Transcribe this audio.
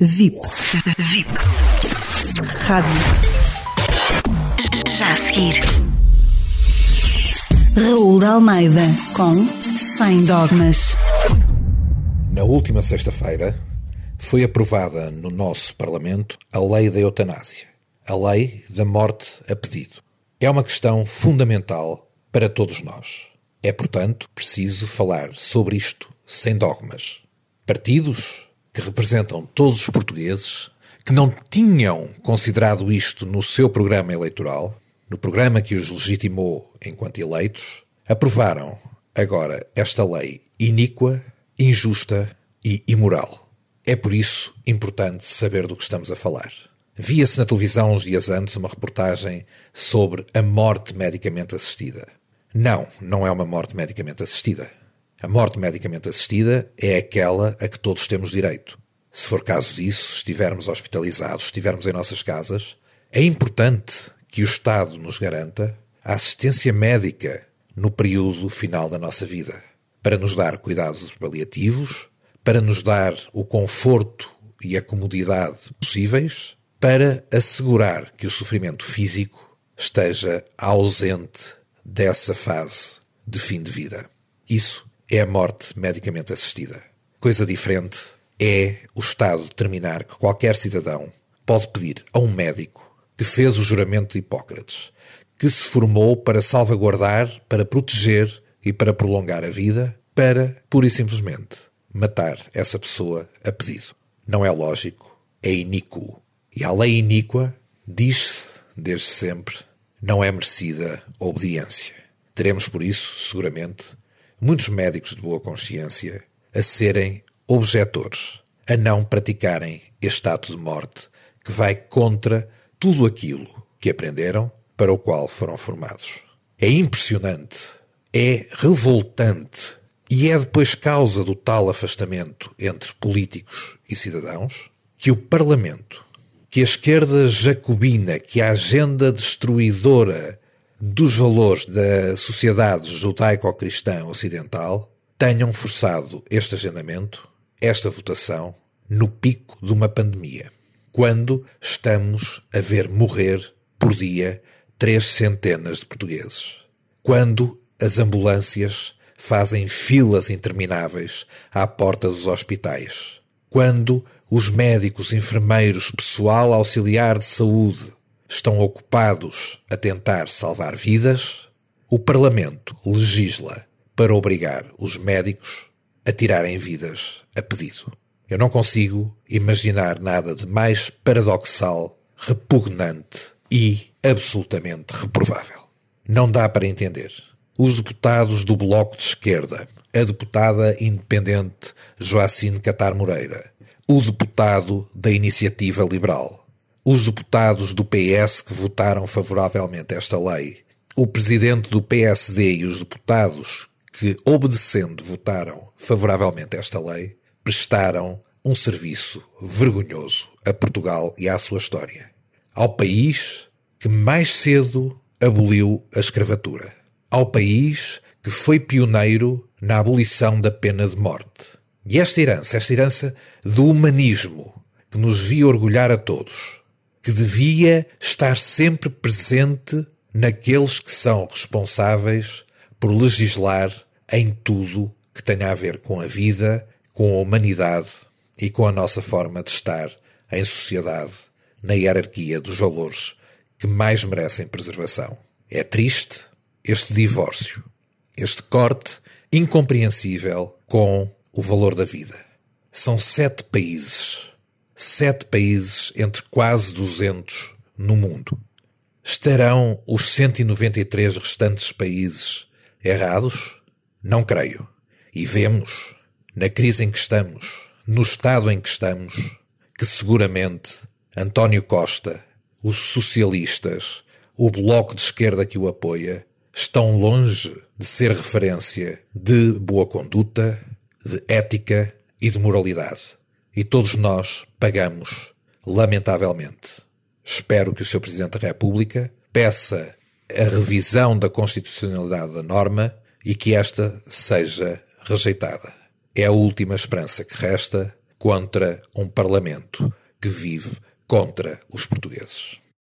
VIP. VIP. Rádio. Já a seguir. Raul de Almeida com Sem Dogmas. Na última sexta-feira foi aprovada no nosso Parlamento a lei da eutanásia, a lei da morte a pedido. É uma questão fundamental para todos nós. É, portanto, preciso falar sobre isto sem dogmas. Partidos que representam todos os portugueses que não tinham considerado isto no seu programa eleitoral, no programa que os legitimou enquanto eleitos, aprovaram agora esta lei iníqua, injusta e imoral. É por isso importante saber do que estamos a falar. Via-se na televisão uns dias antes uma reportagem sobre a morte medicamente assistida. Não, não é uma morte medicamente assistida. A morte medicamente assistida é aquela a que todos temos direito. Se for caso disso, estivermos hospitalizados, estivermos em nossas casas, é importante que o Estado nos garanta a assistência médica no período final da nossa vida, para nos dar cuidados paliativos, para nos dar o conforto e a comodidade possíveis, para assegurar que o sofrimento físico esteja ausente dessa fase de fim de vida. Isso é a morte medicamente assistida. Coisa diferente é o Estado determinar que qualquer cidadão pode pedir a um médico que fez o juramento de Hipócrates, que se formou para salvaguardar, para proteger e para prolongar a vida, para, pura e simplesmente, matar essa pessoa a pedido. Não é lógico, é iníquo. E a lei iníqua diz-se, desde sempre, não é merecida obediência. Teremos, por isso, seguramente, muitos médicos de boa consciência a serem objetores, a não praticarem este ato de morte que vai contra tudo aquilo que aprenderam, para o qual foram formados. É impressionante, é revoltante e é depois causa do tal afastamento entre políticos e cidadãos que o Parlamento, que a esquerda jacobina, que a agenda destruidora dos valores da sociedade judaico-cristã ocidental tenham forçado este agendamento, esta votação, no pico de uma pandemia, quando estamos a ver morrer por dia três centenas de portugueses, quando as ambulâncias fazem filas intermináveis à porta dos hospitais, quando os médicos, enfermeiros, pessoal auxiliar de saúde estão ocupados a tentar salvar vidas, o Parlamento legisla para obrigar os médicos a tirarem vidas a pedido. Eu não consigo imaginar nada de mais paradoxal, repugnante e absolutamente reprovável. Não dá para entender. Os deputados do Bloco de Esquerda, a deputada independente Joacine Catar Moreira, o deputado da Iniciativa Liberal, os deputados do PS que votaram favoravelmente esta lei, o presidente do PSD e os deputados que, obedecendo, votaram favoravelmente esta lei, prestaram um serviço vergonhoso a Portugal e à sua história. Ao país que mais cedo aboliu a escravatura. Ao país que foi pioneiro na abolição da pena de morte. E esta herança, esta herança do humanismo que nos via orgulhar a todos, que devia estar sempre presente naqueles que são responsáveis por legislar em tudo que tenha a ver com a vida, com a humanidade e com a nossa forma de estar em sociedade, na hierarquia dos valores que mais merecem preservação. É triste este divórcio, este corte incompreensível com o valor da vida. São sete países sete países entre quase 200 no mundo. Estarão os 193 restantes países errados? Não creio. E vemos, na crise em que estamos, no estado em que estamos, que seguramente António Costa, os socialistas, o bloco de esquerda que o apoia, estão longe de ser referência de boa conduta, de ética e de moralidade. E todos nós pagamos, lamentavelmente. Espero que o Sr. Presidente da República peça a revisão da constitucionalidade da norma e que esta seja rejeitada. É a última esperança que resta contra um Parlamento que vive contra os portugueses.